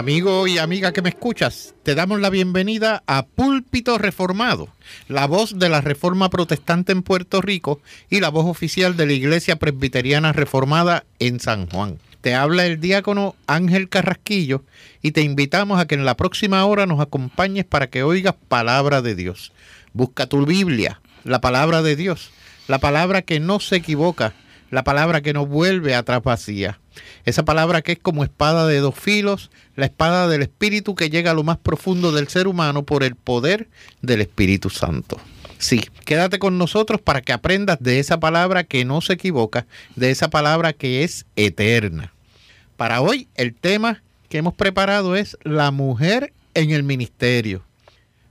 Amigo y amiga que me escuchas, te damos la bienvenida a Púlpito Reformado, la voz de la Reforma Protestante en Puerto Rico y la voz oficial de la Iglesia Presbiteriana Reformada en San Juan. Te habla el diácono Ángel Carrasquillo y te invitamos a que en la próxima hora nos acompañes para que oigas palabra de Dios. Busca tu Biblia, la palabra de Dios, la palabra que no se equivoca, la palabra que no vuelve atrás vacía. Esa palabra que es como espada de dos filos, la espada del Espíritu que llega a lo más profundo del ser humano por el poder del Espíritu Santo. Sí, quédate con nosotros para que aprendas de esa palabra que no se equivoca, de esa palabra que es eterna. Para hoy el tema que hemos preparado es la mujer en el ministerio.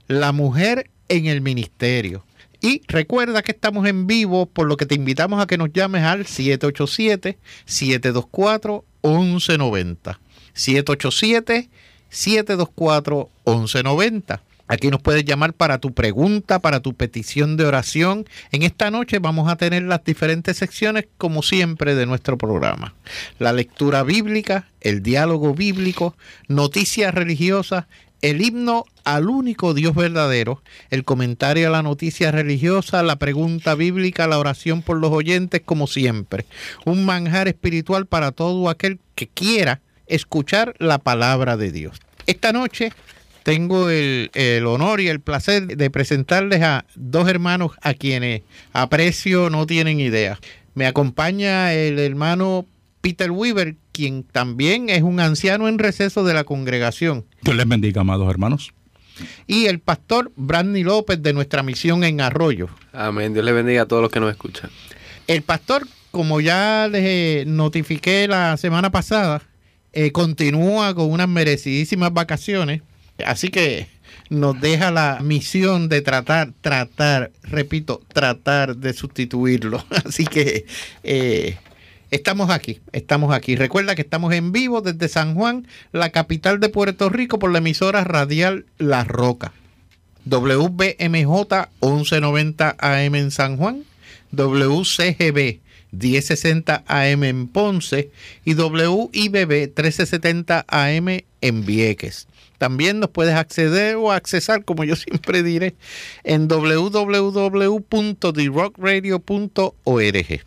La mujer en el ministerio. Y recuerda que estamos en vivo, por lo que te invitamos a que nos llames al 787-724-1190. 787-724-1190. Aquí nos puedes llamar para tu pregunta, para tu petición de oración. En esta noche vamos a tener las diferentes secciones, como siempre, de nuestro programa. La lectura bíblica, el diálogo bíblico, noticias religiosas, el himno al único Dios verdadero, el comentario a la noticia religiosa, la pregunta bíblica, la oración por los oyentes, como siempre. Un manjar espiritual para todo aquel que quiera escuchar la palabra de Dios. Esta noche tengo el, honor y el placer de presentarles a dos hermanos a quienes aprecio, no tienen idea. Me acompaña el hermano Peter Weaver, quien también es un anciano en receso de la congregación. Dios les bendiga, amados hermanos. Y el pastor Brandy López de nuestra misión en Arroyo. Amén. Dios les bendiga a todos los que nos escuchan. El pastor, como ya les notifiqué la semana pasada, eh, continúa con unas merecidísimas vacaciones. Así que nos deja la misión de tratar, tratar, repito, tratar de sustituirlo. Así que eh, Estamos aquí, estamos aquí. Recuerda que estamos en vivo desde San Juan, la capital de Puerto Rico, por la emisora radial La Roca. WBMJ 1190 AM en San Juan, WCGB 1060 AM en Ponce y WIBB 1370 AM en Vieques. También nos puedes acceder o accesar, como yo siempre diré, en www.therockradio.org.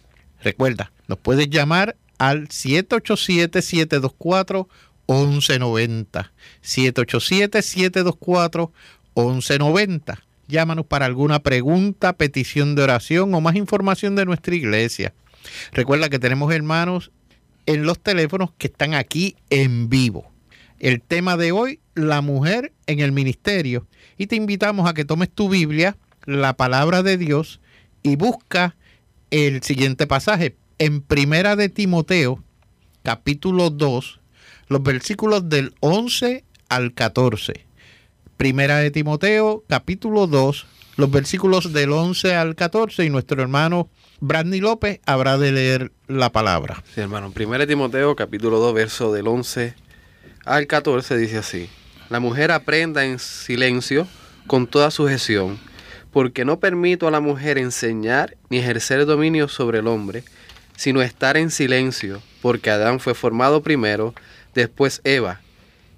Recuerda, nos puedes llamar al 787-724-1190. 787-724-1190. Llámanos para alguna pregunta, petición de oración o más información de nuestra iglesia. Recuerda que tenemos hermanos en los teléfonos que están aquí en vivo. El tema de hoy, la mujer en el ministerio. Y te invitamos a que tomes tu Biblia, la palabra de Dios, y busca el siguiente pasaje, en Primera de Timoteo, capítulo 2, los versículos del 11 al 14. Primera de Timoteo, capítulo 2, los versículos del 11 al 14 y nuestro hermano Brandy López habrá de leer la palabra. Sí, hermano. Primera de Timoteo, capítulo 2, verso del 11 al 14 dice así. La mujer aprenda en silencio con toda sujeción, porque no permito a la mujer enseñar ni ejercer dominio sobre el hombre, sino estar en silencio, porque Adán fue formado primero, después Eva.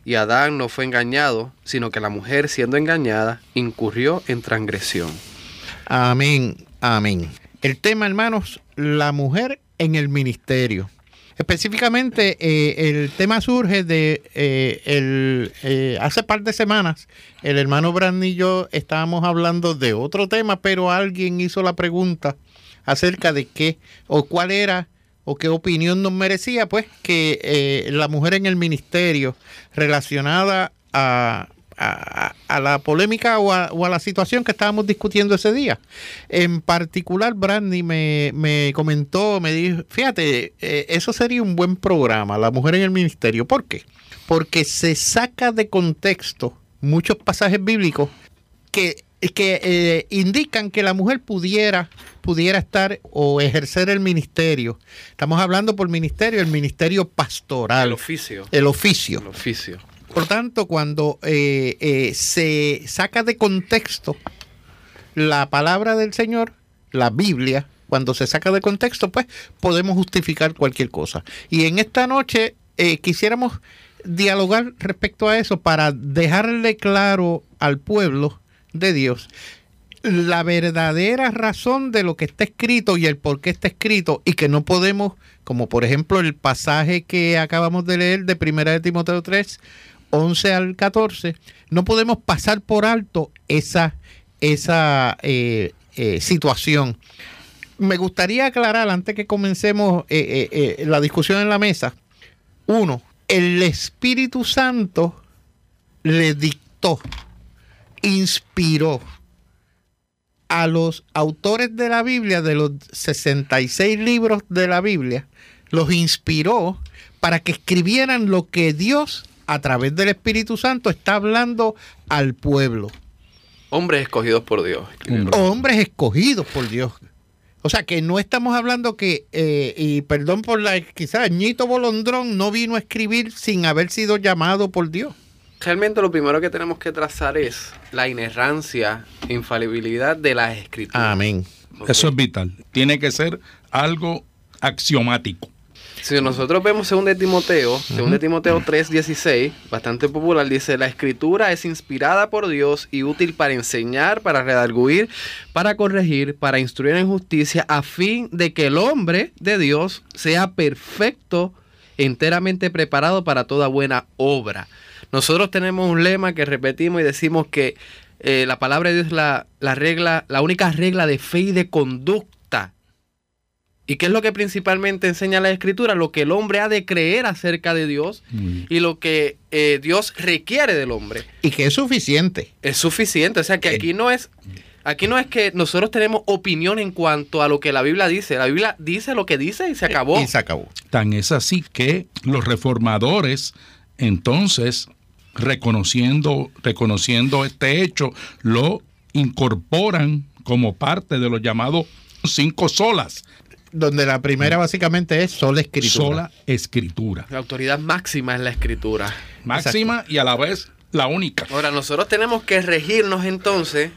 Y Adán no fue engañado, sino que la mujer, siendo engañada, incurrió en transgresión. Amén, amén. El tema, hermanos, la mujer en el ministerio. Específicamente, eh, el tema surge de eh, el, eh, hace par de semanas, el hermano Brandy y yo estábamos hablando de otro tema, pero alguien hizo la pregunta acerca de qué o cuál era o qué opinión nos merecía, pues que eh, la mujer en el ministerio relacionada a, la polémica o a, la situación que estábamos discutiendo ese día. En particular, Brandy me, comentó, me dijo, fíjate, eh, eso sería un buen programa, la mujer en el ministerio. ¿Por qué? Porque se saca de contexto muchos pasajes bíblicos que que eh, indican que la mujer pudiera, pudiera estar o ejercer el ministerio. Estamos hablando por ministerio, el ministerio pastoral. El oficio. El oficio. El oficio. Por tanto, cuando eh, eh, se saca de contexto la palabra del Señor, la Biblia, cuando se saca de contexto, pues podemos justificar cualquier cosa. Y en esta noche quisiéramos dialogar respecto a eso para dejarle claro al pueblo de Dios la verdadera razón de lo que está escrito y el por qué está escrito y que no podemos, como por ejemplo el pasaje que acabamos de leer de Primera de Timoteo 3, 11 al 14, no podemos pasar por alto esa, esa eh, eh, situación. Me gustaría aclarar antes que comencemos eh, la discusión en la mesa. Uno, el Espíritu Santo le dictó, inspiró a los autores de la Biblia, de los 66 libros de la Biblia, los inspiró para que escribieran lo que Dios a través del Espíritu Santo está hablando al pueblo. Hombres escogidos por Dios. Hombres escogidos por Dios. O sea que no estamos hablando que, eh, y perdón por la, quizás Ñito Bolondrón no vino a escribir sin haber sido llamado por Dios realmente lo primero que tenemos que trazar es la inerrancia, infalibilidad de las escrituras. Amén. Eso es vital. Tiene que ser algo axiomático. Si nosotros vemos según de Timoteo, según de Timoteo 3:16, bastante popular, dice, la escritura es inspirada por Dios y útil para enseñar, para redarguir, para corregir, para instruir en justicia, a fin de que el hombre de Dios sea perfecto, enteramente preparado para toda buena obra. Nosotros tenemos un lema que repetimos y decimos que eh, la palabra de Dios es la, regla, la única regla de fe y de conducta. ¿Y qué es lo que principalmente enseña la escritura? Lo que el hombre ha de creer acerca de Dios y lo que eh, Dios requiere del hombre. Y que es suficiente. Es suficiente. O sea que aquí no es. Aquí no es que nosotros tenemos opinión en cuanto a lo que la Biblia dice. La Biblia dice lo que dice y se acabó. Y se acabó. Tan es así que los reformadores entonces reconociendo, reconociendo este hecho, lo incorporan como parte de los llamados cinco solas. Donde la primera básicamente es sola escritura. Sola escritura. La autoridad máxima es la escritura. Máxima y a la vez la única. Ahora, nosotros tenemos que regirnos entonces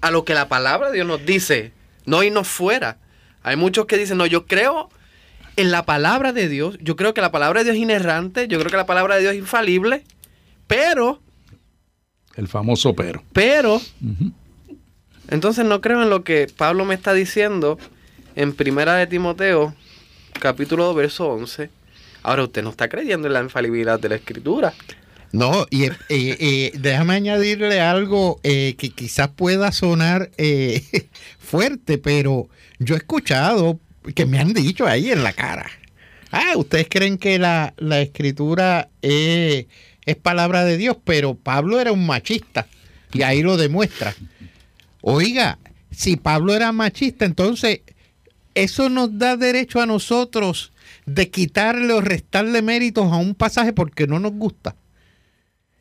a lo que la palabra de Dios nos dice, no irnos fuera. Hay muchos que dicen, no, yo creo en la palabra de Dios, yo creo que la palabra de Dios es inerrante, yo creo que la palabra de Dios es infalible, pero. El famoso pero. Pero. Entonces no creo en lo que Pablo me está diciendo en Primera de Timoteo, capítulo 2, verso 11. Ahora usted no está creyendo en la infalibilidad de la escritura. No, y, eh, eh, déjame añadirle algo eh, que quizás pueda sonar fuerte, pero yo he escuchado que me han dicho ahí en la cara. Ah, ustedes creen que la, la escritura es es palabra de Dios, pero Pablo era un machista y ahí lo demuestra. Oiga, si Pablo era machista, entonces eso nos da derecho a nosotros de quitarle o restarle méritos a un pasaje porque no nos gusta.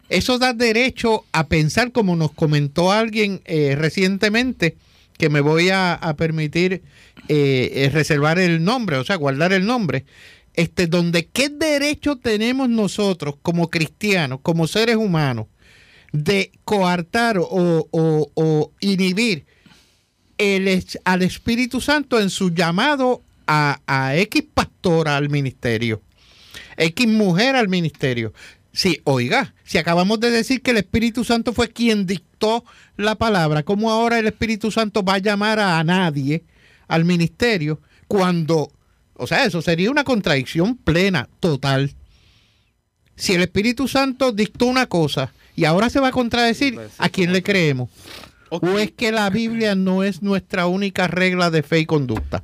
Eso da derecho a pensar, como nos comentó alguien eh, recientemente, que me voy a, permitir eh, eh, reservar el nombre, o sea, guardar el nombre, este, donde qué derecho tenemos nosotros como cristianos, como seres humanos, de coartar o, inhibir el, al Espíritu Santo en su llamado a, a X pastora al ministerio, X mujer al ministerio. Sí, oiga, si acabamos de decir que el Espíritu Santo fue quien dictó la palabra, ¿cómo ahora el Espíritu Santo va a llamar a nadie al ministerio cuando o sea, eso sería una contradicción plena, total. Si el Espíritu Santo dictó una cosa y ahora se va a contradecir, ¿a quién le creemos? ¿O es que la Biblia no es nuestra única regla de fe y conducta?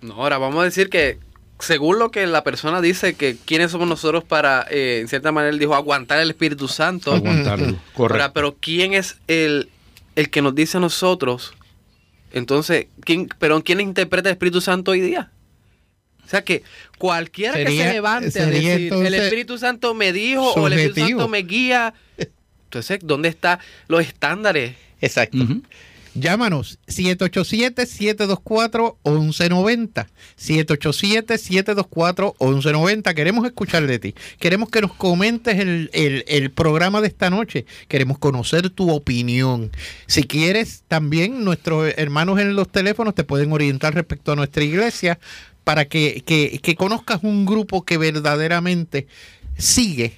No, ahora vamos a decir que según lo que la persona dice, que quiénes somos nosotros para, eh, en cierta manera, él dijo, aguantar el Espíritu Santo. Aguantarlo, correcto. pero ¿quién es el, el que nos dice a nosotros? Entonces, ¿quién, pero ¿quién interpreta el Espíritu Santo hoy día? O sea que cualquiera que se levante a decir, el Espíritu Santo me dijo o el Espíritu Santo me guía. Entonces, ¿dónde están los estándares? Exacto. Llámanos 787-724-1190. 787-724-1190. Queremos escuchar de ti. Queremos que nos comentes el, el, programa de esta noche. Queremos conocer tu opinión. Si quieres, también nuestros hermanos en los teléfonos te pueden orientar respecto a nuestra iglesia para que, conozcas un grupo que verdaderamente sigue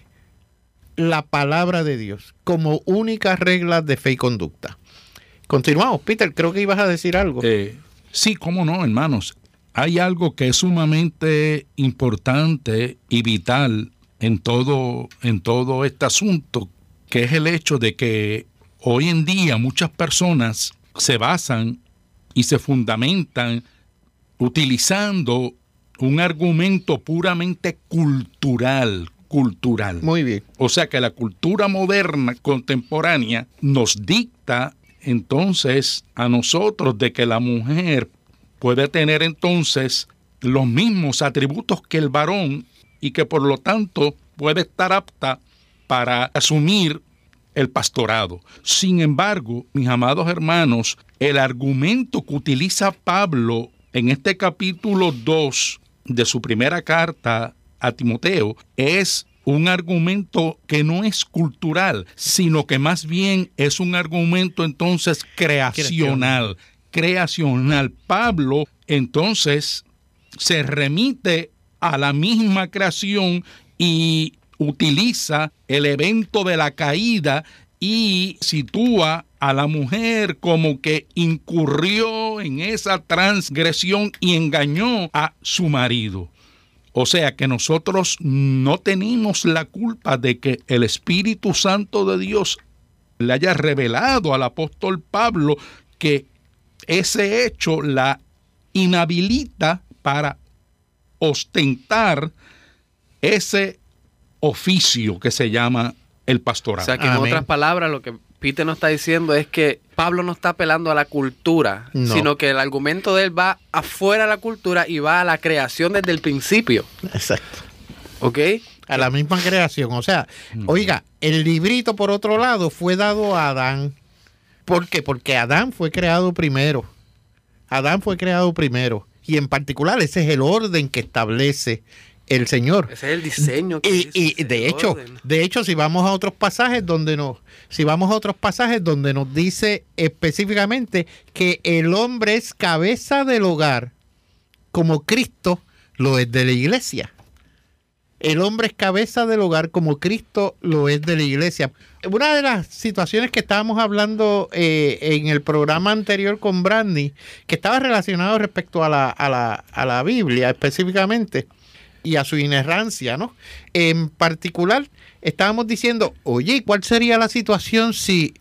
la palabra de Dios como única regla de fe y conducta. Continuamos, Peter, creo que ibas a decir algo. Eh, sí, cómo no, hermanos. Hay algo que es sumamente importante y vital en todo, en todo este asunto, que es el hecho de que hoy en día muchas personas se basan y se fundamentan utilizando un argumento puramente cultural, cultural. Muy bien. O sea que la cultura moderna, contemporánea, nos dicta entonces a nosotros de que la mujer puede tener entonces los mismos atributos que el varón y que por lo tanto puede estar apta para asumir el pastorado. Sin embargo, mis amados hermanos, el argumento que utiliza Pablo en este capítulo 2 de su primera carta a Timoteo es un argumento que no es cultural, sino que más bien es un argumento entonces creacional, creacional. Pablo entonces se remite a la misma creación y utiliza el evento de la caída y sitúa a la mujer como que incurrió en esa transgresión y engañó a su marido. O sea que nosotros no tenemos la culpa de que el Espíritu Santo de Dios le haya revelado al apóstol Pablo que ese hecho la inhabilita para ostentar ese oficio que se llama el pastorado. O sea que en otras palabras lo que Peter nos está diciendo es que Pablo no está apelando a la cultura, No. sino que el argumento de él va afuera de la cultura y va a la creación desde el principio. Exacto. ¿Ok? A la misma creación. O sea, oiga, el librito, por otro lado, fue dado a Adán. ¿Por qué? Porque Adán fue creado primero. Adán fue creado primero. Y en particular, ese es el orden que establece el Señor. Ese es el diseño. que Y, y de hecho, orden. de hecho, si vamos a otros pasajes donde nos, si vamos a otros pasajes donde nos dice específicamente que el hombre es cabeza del hogar, como Cristo lo es de la iglesia. El hombre es cabeza del hogar como Cristo lo es de la iglesia. Una de las situaciones que estábamos hablando eh, en el programa anterior con Brandy, que estaba relacionado respecto a la, a la, a la Biblia específicamente y a su inerrancia, ¿no? En particular, estábamos diciendo, oye, ¿cuál sería la situación si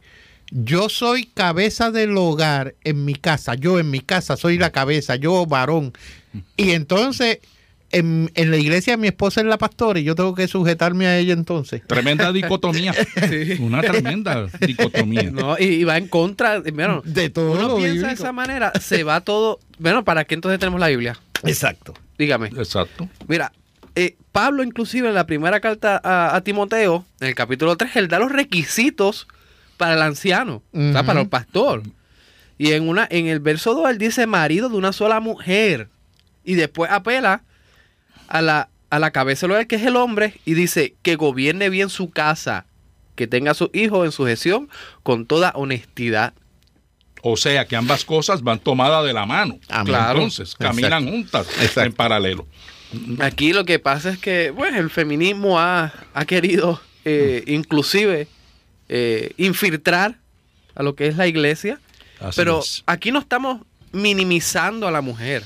yo soy cabeza del hogar en mi casa? Yo en mi casa soy la cabeza, yo varón. Y entonces, en, en la iglesia mi esposa es la pastora y yo tengo que sujetarme a ella entonces. Tremenda dicotomía. Una tremenda dicotomía. No, y, y va en contra. Bueno, De todo uno lo piensa de esa manera, se va todo. Bueno, ¿para qué entonces tenemos la Biblia? Exacto. Dígame. Exacto. Mira, eh, Pablo inclusive en la primera carta a, a Timoteo, en el capítulo 3, él da los requisitos para el anciano, o sea, Ujú. para el pastor. Y en, una, en el verso 2 él dice marido de una sola mujer. Y después apela a la, a la cabeza del que es el hombre, y dice que gobierne bien su casa, que tenga a sus hijos en sujeción con toda honestidad. O sea que ambas cosas van tomadas de la mano. Claro. Entonces, caminan juntas Exacto. en paralelo. Aquí lo que pasa es que, bueno, el feminismo ha, ha querido eh, inclusive eh, infiltrar a lo que es la iglesia, Así pero es. aquí no estamos minimizando a la mujer.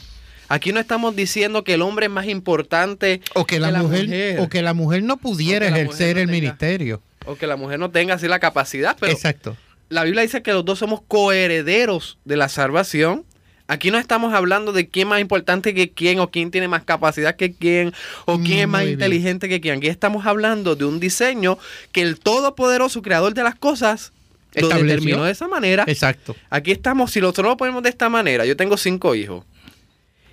Aquí no estamos diciendo que el hombre es más importante O que la, mujer, o que la mujer no pudiera ejercer mujer no el tenga- ministerio. o que la mujer no tenga así la capacidad, pero Exacto. La Biblia dice que los dos somos coherederos de la salvación. Aquí no estamos hablando de quién es más importante que quién, o quién tiene más capacidad que quién, o quién es más bien. inteligente que quién. Aquí estamos hablando de un diseño que el Todopoderoso Creador de las cosas lo determinó de esa manera. Exacto. Aquí estamos, si nosotros lo ponemos de esta manera, yo tengo cinco hijos.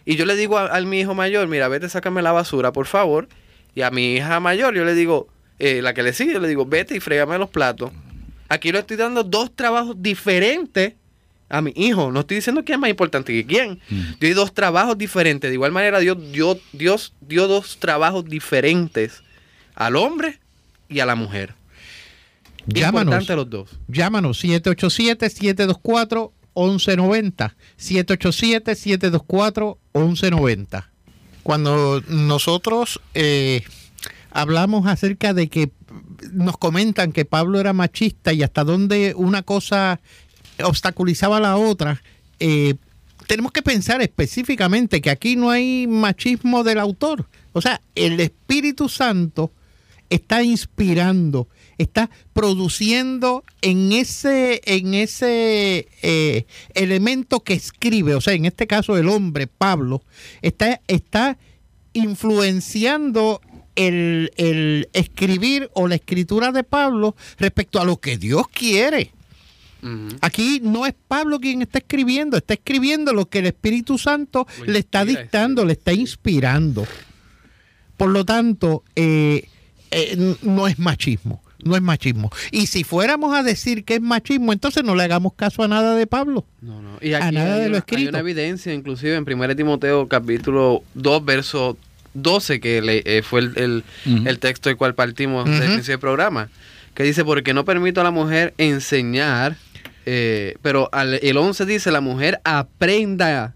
Y yo le digo a, a mi hijo mayor, mira, vete, sácame la basura, por favor. Y a mi hija mayor, yo le digo, eh, la que le sigue, yo le digo, vete y frégame los platos. Aquí le estoy dando dos trabajos diferentes a mi hijo. No estoy diciendo quién es más importante que quién. Mm. Yo di dos trabajos diferentes. De igual manera, Dios, Dios, Dios dio dos trabajos diferentes al hombre y a la mujer. Llámanos. Importante los dos. Llámanos 787-724-1190. 787-724-1190. Cuando nosotros eh, hablamos acerca de que nos comentan que Pablo era machista y hasta dónde una cosa obstaculizaba a la otra, eh, tenemos que pensar específicamente que aquí no hay machismo del autor. O sea, el Espíritu Santo está inspirando, está produciendo en ese, en ese eh, elemento que escribe, o sea, en este caso el hombre, Pablo, está, está influenciando el, el escribir o la escritura de Pablo respecto a lo que Dios quiere. Aquí no es Pablo quien está escribiendo, está escribiendo lo que el Espíritu Santo le está dictando, le está inspirando. Por lo tanto, eh, eh, no es machismo, no es machismo. Y si fuéramos a decir que es machismo, entonces no le hagamos caso a nada de Pablo. No, no. Y A nada de lo una, hay escrito. una evidencia, inclusive en 1 Timoteo capítulo 2, verso 12, que le- eh, fue el, el- el texto del cual partimos Ujú. del principio del programa, que dice, porque no permito a la mujer enseñar, eh, pero al- el 11 dice, la mujer aprenda.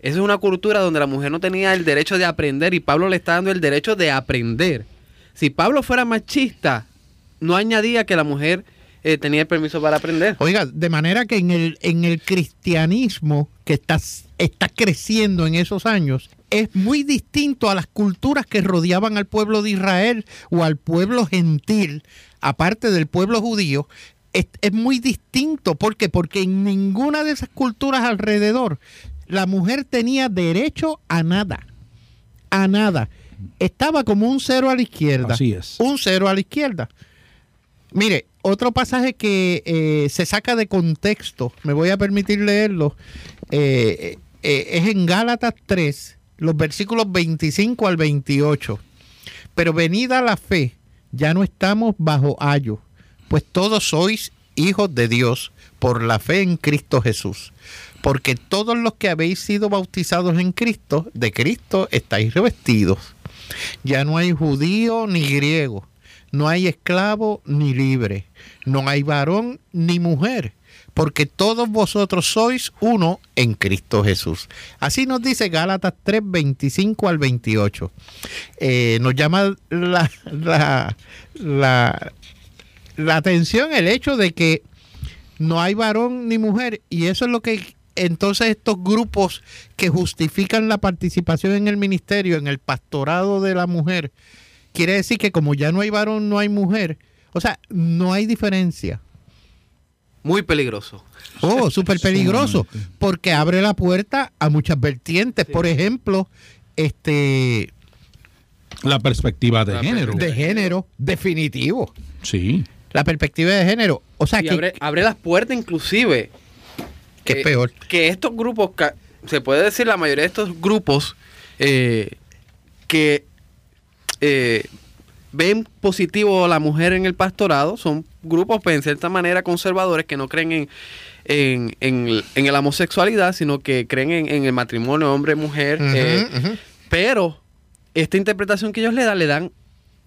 Esa es una cultura donde la mujer no tenía el derecho de aprender y Pablo le está dando el derecho de aprender. Si Pablo fuera machista, no añadía que la mujer eh, tenía el permiso para aprender. Oiga, de manera que en el, en el cristianismo que está, está creciendo en esos años, es muy distinto a las culturas que rodeaban al pueblo de Israel o al pueblo gentil, aparte del pueblo judío. Es, es muy distinto. ¿Por qué? Porque en ninguna de esas culturas alrededor la mujer tenía derecho a nada. A nada. Estaba como un cero a la izquierda. Así es. Un cero a la izquierda. Mire, otro pasaje que eh, se saca de contexto, me voy a permitir leerlo, eh, eh, es en Gálatas 3, los versículos 25 al 28. Pero venida la fe, ya no estamos bajo ayo, pues todos sois hijos de Dios por la fe en Cristo Jesús. Porque todos los que habéis sido bautizados en Cristo, de Cristo estáis revestidos. Ya no hay judío ni griego, no hay esclavo ni libre, no hay varón ni mujer, porque todos vosotros sois uno en Cristo Jesús. Así nos dice Gálatas 3, 25 al 28. Eh, nos llama la, la, la, la atención el hecho de que no hay varón ni mujer y eso es lo que entonces estos grupos que justifican la participación en el ministerio, en el pastorado de la mujer, quiere decir que como ya no hay varón, no hay mujer. O sea, no hay diferencia. Muy peligroso. Oh, súper peligroso, porque abre la puerta a muchas vertientes. Sí. Por ejemplo, este La perspectiva de La género. de género definitivo. Sí. La perspectiva de género. O sea, y que, abre, abre las puertas inclusive. que es peor. Que estos grupos, ca- se puede decir la mayoría de estos grupos eh, que eh, ven positivo a la mujer en el pastorado, son grupos pues, en cierta manera conservadores que no creen en, en, en- en la homosexualidad, sino que creen en, en el matrimonio hombre-mujer. Eh, pero esta interpretación que ellos le dan, le dan,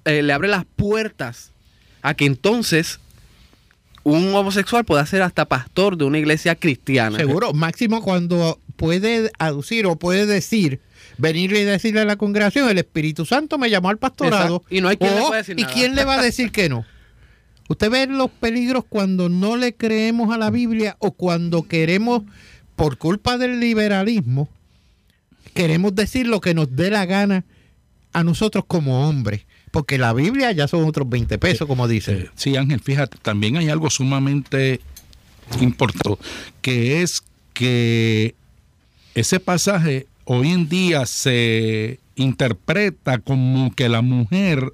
eh, le abre las puertas a que entonces un homosexual pueda ser hasta pastor de una iglesia cristiana. Seguro, máximo cuando puede aducir o puede decir, venir y decirle a la congregación, el Espíritu Santo me llamó al pastorado. Exacto. Y no hay quien le O, pueda decir ¿Y nada. quién le va a decir que no? Usted ve los peligros cuando no le creemos a la Biblia o cuando queremos, por culpa del liberalismo, queremos decir lo que nos dé la gana a nosotros como hombres. Porque la Biblia ya son otros 20 pesos, como dicen. Eh, sí, Ángel, fíjate, también hay algo sumamente importante, que es que ese pasaje hoy en día se interpreta como que la mujer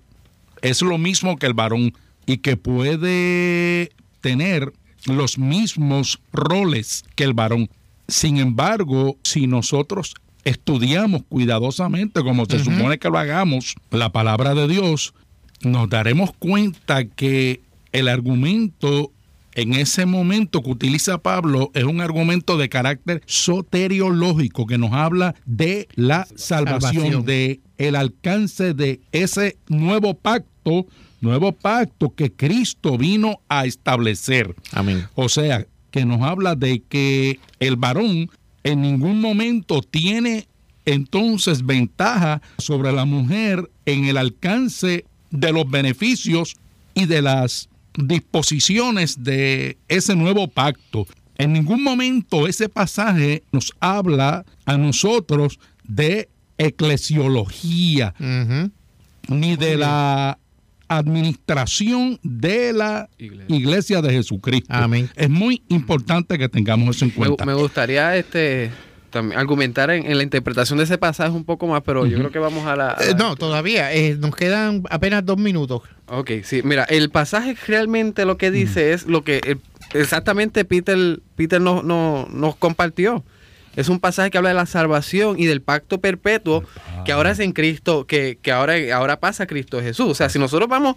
es lo mismo que el varón y que puede tener los mismos roles que el varón. Sin embargo, si nosotros estudiamos cuidadosamente, como se supone que lo hagamos, la palabra de Dios, nos daremos cuenta que el argumento en ese momento que utiliza Pablo es un argumento de carácter soteriológico que nos habla de la salvación, Salvación. de el alcance de ese nuevo pacto, nuevo pacto que Cristo vino a establecer. Amén. O sea, que nos habla de que el varón en ningún momento tiene entonces ventaja sobre la mujer en el alcance de los beneficios y de las disposiciones de ese nuevo pacto. En ningún momento ese pasaje nos habla a nosotros de eclesiología, ni de la administración de la iglesia, de Jesucristo. Amén. Es muy importante que tengamos eso en cuenta. Me, gustaría este también argumentar en, la interpretación de ese pasaje un poco más, pero yo creo que vamos a la... Eh, no, todavía, eh, nos quedan apenas dos minutos. Ok, sí, mira, el pasaje realmente lo que dice es lo que eh, exactamente Peter, Peter nos, nos compartió. Es un pasaje que habla de la salvación y del pacto perpetuo que ahora es en Cristo, que, ahora, ahora pasa Cristo Jesús. O sea, si nosotros vamos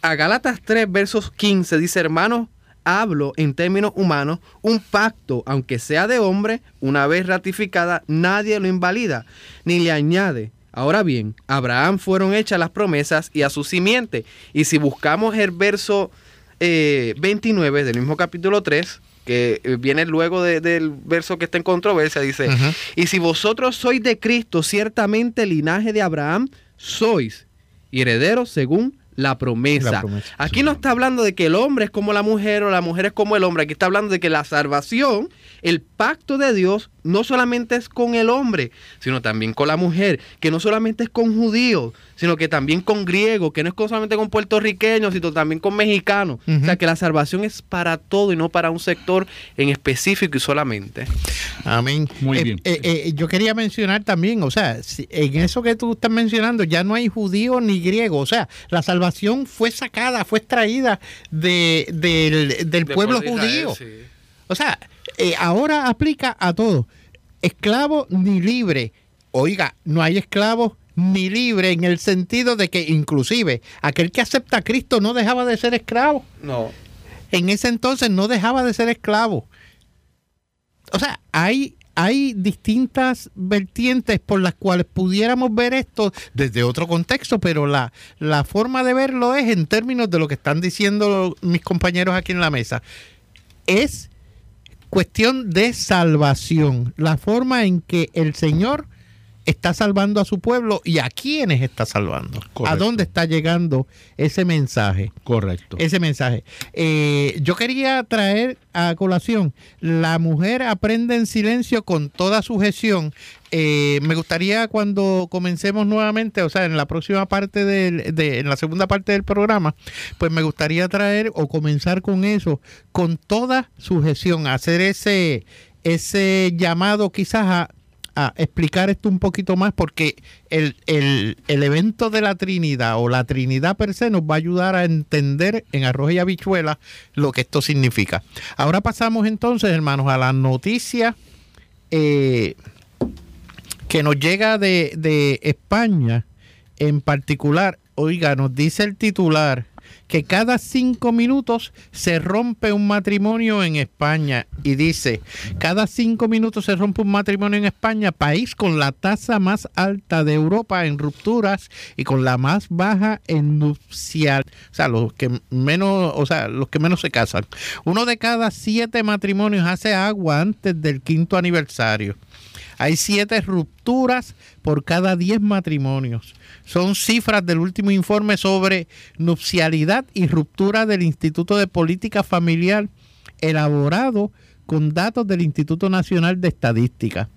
a Gálatas 3, versos 15, dice, hermanos, hablo en términos humanos, un pacto, aunque sea de hombre, una vez ratificada, nadie lo invalida, ni le añade. Ahora bien, a Abraham fueron hechas las promesas y a su simiente. Y si buscamos el verso 29 eh, del mismo capítulo 3, que eh, viene luego del verso que está en controversia, dice, y si vosotros sois de Cristo, ciertamente linaje de Abraham sois, y herederos según la promesa. Aquí no está hablando de que el hombre es como la mujer o la mujer es como el hombre. Aquí está hablando de que la salvación, el pacto de Dios, no solamente es con el hombre, sino también con la mujer, que no solamente es con judíos, sino que también con griegos, que no es solamente con puertorriqueños, sino también con mexicanos. O sea, que la salvación es para todo y no para un sector en específico y solamente. Amén. Muy eh, bien. Eh, eh, yo quería mencionar también, o sea, en eso que tú estás mencionando, ya no hay judío ni griego, o sea, la salvación fue sacada, fue extraída de, del, pueblo judío. O sea, ahora aplica a todo, esclavo ni libre. Oiga, no hay esclavos ni libre en el sentido de que inclusive aquel que acepta a Cristo no dejaba de ser esclavo. No. En ese entonces no dejaba de ser esclavo. O sea, hay, hay distintas vertientes por las cuales pudiéramos ver esto desde otro contexto, pero la, la forma de verlo es en términos de lo que están diciendo mis compañeros aquí en la mesa. Es cuestión de salvación, la forma en que el Señor está salvando a su pueblo y a quiénes está salvando. ¿A dónde está llegando ese mensaje? Correcto. Ese mensaje. Eh, yo quería traer a colación, la mujer aprende en silencio con toda sujeción. Eh, me gustaría cuando comencemos nuevamente, o sea, en la próxima parte del, de, en la segunda parte del programa, pues me gustaría traer o comenzar con eso, con toda sujeción, hacer ese, ese llamado quizás a a explicar esto un poquito más porque el, evento de la Trinidad o la Trinidad per se nos va a ayudar a entender en arroz y habichuela lo que esto significa. Ahora pasamos entonces, hermanos, a la noticia eh, que nos llega de, de España en particular. Oiga, nos dice el titular que cada cinco minutos se rompe un matrimonio en España. Y dice, cada cinco minutos se rompe un matrimonio en España, país con la tasa más alta de Europa en rupturas y con la más baja en nupcial. O sea, los que menos, o sea, los que menos se casan. Uno de cada siete matrimonios hace agua antes del quinto aniversario. Hay siete rupturas por cada diez matrimonios. Son cifras del último informe sobre nupcialidad y ruptura del Instituto de Política Familiar, elaborado con datos del Instituto Nacional de Estadística.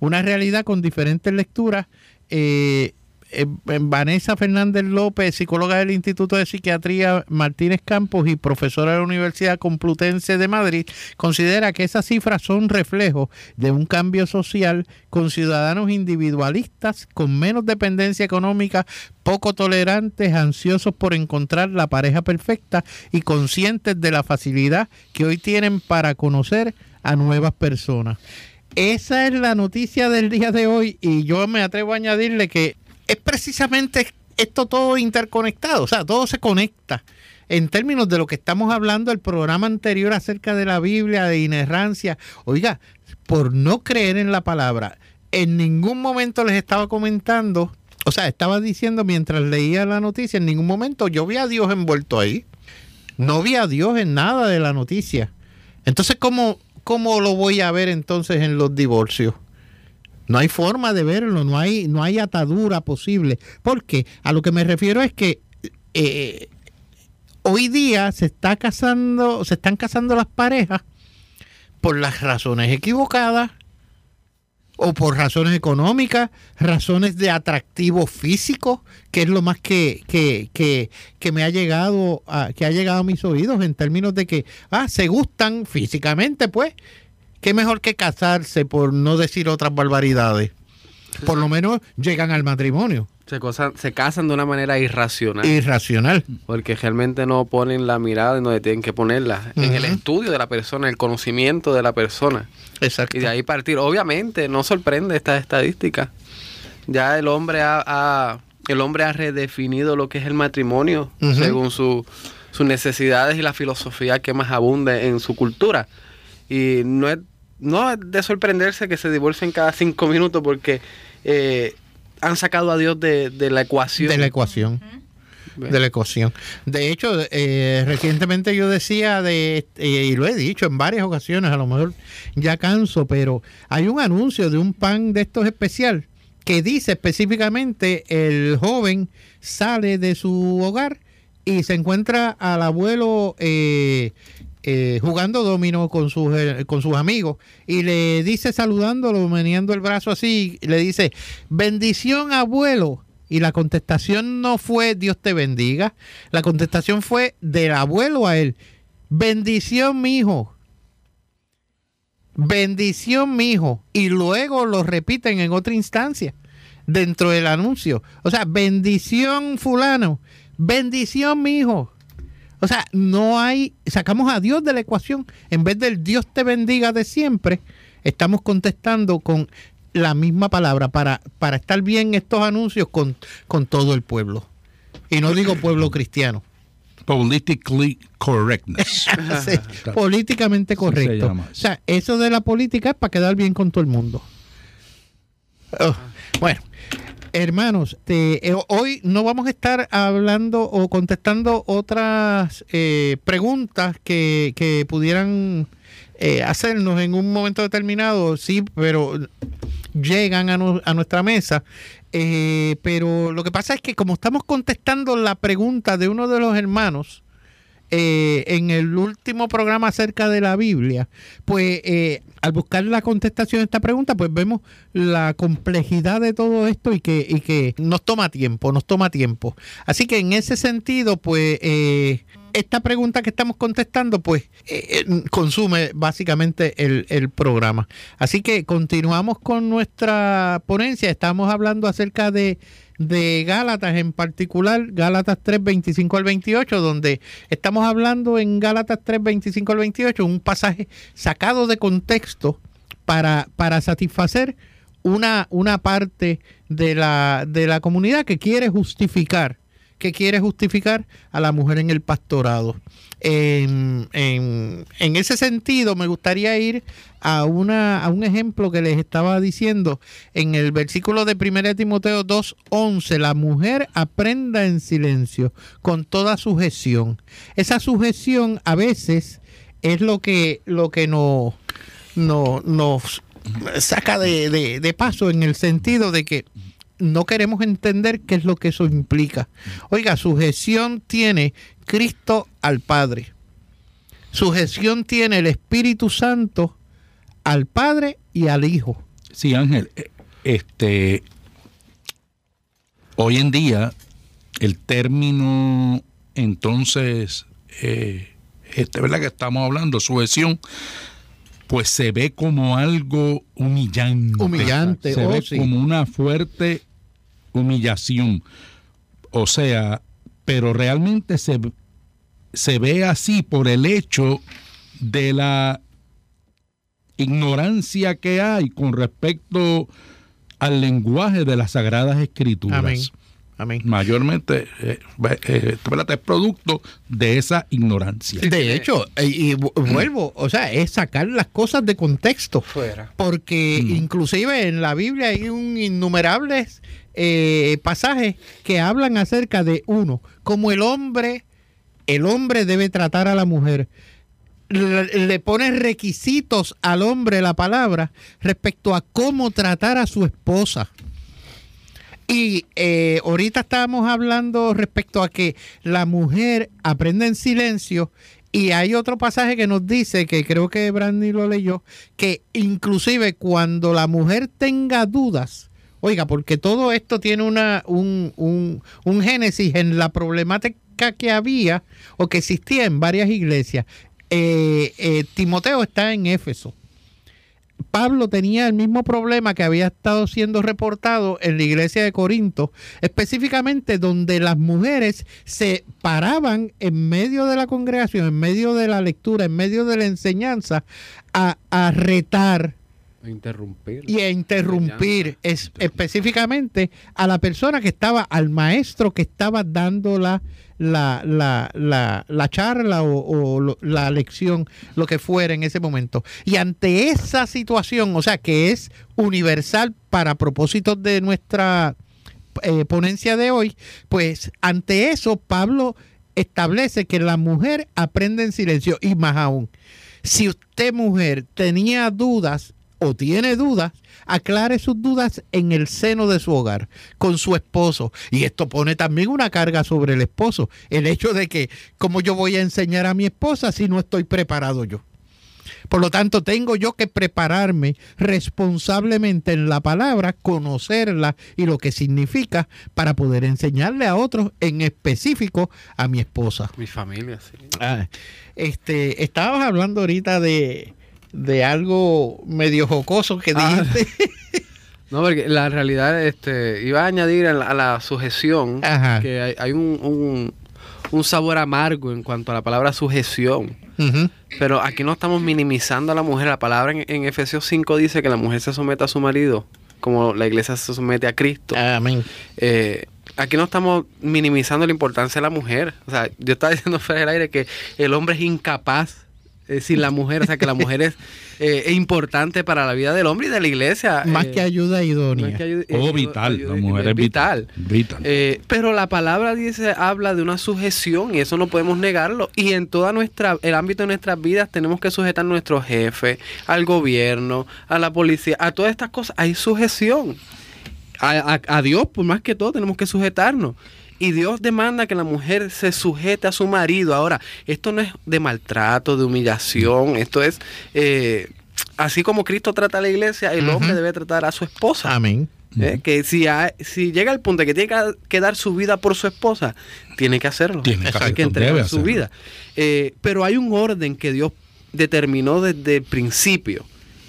Una realidad con diferentes lecturas. Eh, eh, Vanessa Fernández López, psicóloga del Instituto de Psiquiatría Martínez Campos y profesora de la Universidad Complutense de Madrid, considera que esas cifras son reflejo de un cambio social con ciudadanos individualistas, con menos dependencia económica, poco tolerantes, ansiosos por encontrar la pareja perfecta y conscientes de la facilidad que hoy tienen para conocer a nuevas personas. Esa es la noticia del día de hoy y yo me atrevo a añadirle que es precisamente esto todo interconectado, o sea, todo se conecta. En términos de lo que estamos hablando el programa anterior acerca de la Biblia, de inerrancia, oiga, por no creer en la palabra, en ningún momento les estaba comentando, o sea, estaba diciendo mientras leía la noticia, en ningún momento yo vi a Dios envuelto ahí. No vi a Dios en nada de la noticia. Entonces, ¿cómo, cómo lo voy a ver entonces en los divorcios? No hay forma de verlo, no hay, no hay atadura posible. Porque a lo que me refiero es que eh, hoy día se está casando, se están casando las parejas por las razones equivocadas o por razones económicas, razones de atractivo físico, que es lo más que, que, que, que me ha llegado a, que ha llegado a mis oídos en términos de que ah, se gustan físicamente, pues, qué mejor que casarse por no decir otras barbaridades. Por lo menos llegan al matrimonio. Se, cosa- se casan de una manera irracional. Irracional. Porque realmente no ponen la mirada en donde tienen que ponerla. En el estudio de la persona, el conocimiento de la persona. Exacto. Y de ahí partir. Obviamente, no sorprende esta estadística. Ya el hombre ha, ha- el hombre ha redefinido lo que es el matrimonio según su- sus necesidades y la filosofía que más abunde en su cultura. Y no es, no es de sorprenderse que se divorcien cada cinco minutos porque eh, han sacado a Dios de, de la ecuación. de la ecuación. De la ecuación. De hecho, eh, recientemente yo decía de, eh, y lo he dicho en varias ocasiones, a lo mejor ya canso, pero hay un anuncio de un pan de estos especial que dice específicamente el joven sale de su hogar y se encuentra al abuelo eh, eh, jugando domino con sus, eh, con sus amigos y le dice saludándolo, meneando el brazo así, le dice, bendición abuelo. Y la contestación no fue Dios te bendiga, la contestación fue del abuelo a él, bendición mi hijo. Bendición mi hijo. Y luego lo repiten en otra instancia dentro del anuncio. O sea, bendición fulano, bendición mi hijo. O sea, no hay, sacamos a Dios de la ecuación. En vez del Dios te bendiga de siempre, estamos contestando con la misma palabra para, para estar bien estos anuncios con, con todo el pueblo. Y no digo pueblo cristiano. Politically correctness. Sí, políticamente correcto. O sea, eso de la política es para quedar bien con todo el mundo. Oh, bueno, hermanos, te- eh, hoy no vamos a estar hablando o contestando otras eh, preguntas que, que pudieran eh, hacernos en un momento determinado, sí, pero llegan a, nu- a nuestra mesa. Pero lo que pasa es que como estamos contestando la pregunta de uno de los hermanos, eh, en el último programa acerca de la Biblia, pues eh, al buscar la contestación a esta pregunta, pues vemos la complejidad de todo esto y que, y que nos toma tiempo, nos toma tiempo. Así que en ese sentido, pues eh, esta pregunta que estamos contestando, pues eh, eh, consume básicamente el, el programa. Así que continuamos con nuestra ponencia. Estamos hablando acerca de de Gálatas en particular, Gálatas 3, 25 al 28, donde estamos hablando en Gálatas 3, 25 al 28, un pasaje sacado de contexto para, para satisfacer una, una parte de la, de la comunidad que quiere justificar, que quiere justificar a la mujer en el pastorado. En, ese sentido, me gustaría ir a, una, a un ejemplo que les estaba diciendo en el versículo de 1 Timoteo 2.11, la mujer aprenda en silencio con toda sujeción. Esa sujeción a veces es lo que, lo que no- nos saca de- de paso en el sentido de que no queremos entender qué es lo que eso implica. Oiga, sujeción tiene Cristo al Padre. Sujeción tiene el Espíritu Santo al Padre y al Hijo. Sí, Ángel, eh, este hoy en día el término entonces eh, este, ¿verdad? que estamos hablando, sujeción, pues se ve como algo humillante. Humillante, Se oh, ve sí. como una fuerte humillación. O sea, pero realmente se, se ve así por el hecho de la ignorancia que hay con respecto al lenguaje de las sagradas escrituras. Amén. Amén. Mayormente, eh, eh, es producto de esa ignorancia. De hecho, eh, y vu- vuelvo, o sea, es sacar las cosas de contexto. Fuera. Porque Mm. inclusive en la Biblia hay un innumerables eh, pasajes que hablan acerca de uno, como el hombre, el hombre debe tratar a la mujer. Le, le pone requisitos al hombre la palabra respecto a cómo tratar a su esposa. Y eh, ahorita estábamos hablando respecto a que la mujer aprende en silencio y hay otro pasaje que nos dice, que creo que Brandy lo leyó, que inclusive cuando la mujer tenga dudas, oiga, porque todo esto tiene una, un, un, un génesis en la problemática que había o que existía en varias iglesias. Eh, eh, Timoteo está en Éfeso. Pablo tenía el mismo problema que había estado siendo reportado en la iglesia de Corinto, específicamente donde las mujeres se paraban en medio de la congregación, en medio de la lectura, en medio de la enseñanza, a, retar interrumpir. y a interrumpir es- específicamente a la persona que estaba, al maestro que estaba dando la, la, la, la, la charla o, la lección, lo que fuera en ese momento. Y ante esa situación, o sea, que es universal para propósitos de nuestra eh, ponencia de hoy, pues ante eso Pablo establece que la mujer aprende en silencio y más aún, si usted mujer tenía dudas o tiene dudas, aclare sus dudas en el seno de su hogar, con su esposo. Y esto pone también una carga sobre el esposo. El hecho de que, ¿cómo yo voy a enseñar a mi esposa si no estoy preparado yo? Por lo tanto, tengo yo que prepararme responsablemente en la palabra, conocerla y lo que significa para poder enseñarle a otros, en específico a mi esposa. Mi familia, sí. Ah, este, estabas hablando ahorita de, de algo medio jocoso que Ah. dijiste. No, porque la realidad, este, iba a añadir a la, a la sujeción Ajá. que hay, hay un, un, un sabor amargo en cuanto a la palabra sujeción. Pero aquí no estamos minimizando a la mujer. La palabra en, en Efesios 5 dice que la mujer se somete a su marido, como la iglesia se somete a Cristo. Amén. Eh, aquí no estamos minimizando la importancia de la mujer. O sea, yo estaba diciendo fuera del aire que el hombre es incapaz eh, sin la mujer. O sea, que la mujer es, eh, es importante para la vida del hombre y de la iglesia. Más eh, que ayuda idónea. más que ayuda- O eh, vital, ayuda- la mujer es vital. Vital. Eh, pero la palabra dice, habla de una sujeción y eso no podemos negarlo. Y en toda nuestra, el ámbito de nuestras vidas tenemos que sujetar a nuestro jefe, al gobierno, a la policía, a todas estas cosas. Hay sujeción. A, a- a Dios, por más que todo, tenemos que sujetarnos. Y Dios demanda que la mujer se sujete a su marido. Ahora, esto no es de maltrato, de humillación, esto es... eh, Así como Cristo trata a la iglesia, el hombre debe tratar a su esposa. Amén. ¿eh? Que si, si llega al punto de que tiene que, que dar su vida por su esposa, tiene que hacerlo. Tiene que Hay hacerlo, que entregar su hacerlo. vida. Eh, pero hay un orden que Dios determinó desde el principio.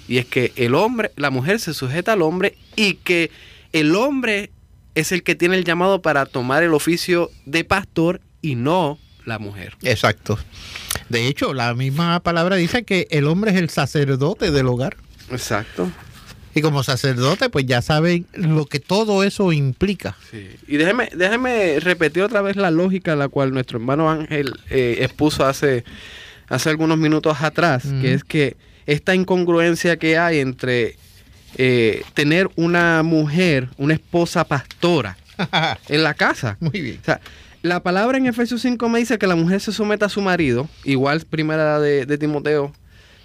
Y es que el hombre, la mujer se sujeta al hombre y que el hombre es el que tiene el llamado para tomar el oficio de pastor y no la mujer. Exacto. De hecho, la misma palabra dice que el hombre es el sacerdote del hogar. Exacto. Y como sacerdote, pues ya saben lo que todo eso implica. Sí. Y déjeme, déjeme repetir otra vez la lógica la cual nuestro hermano Ángel eh, expuso hace, hace algunos minutos atrás, que es que esta incongruencia que hay entre eh, tener una mujer, una esposa pastora en la casa. Muy bien. O sea, la palabra en Efesios 5 me dice que la mujer se somete a su marido, igual primera de, de Timoteo,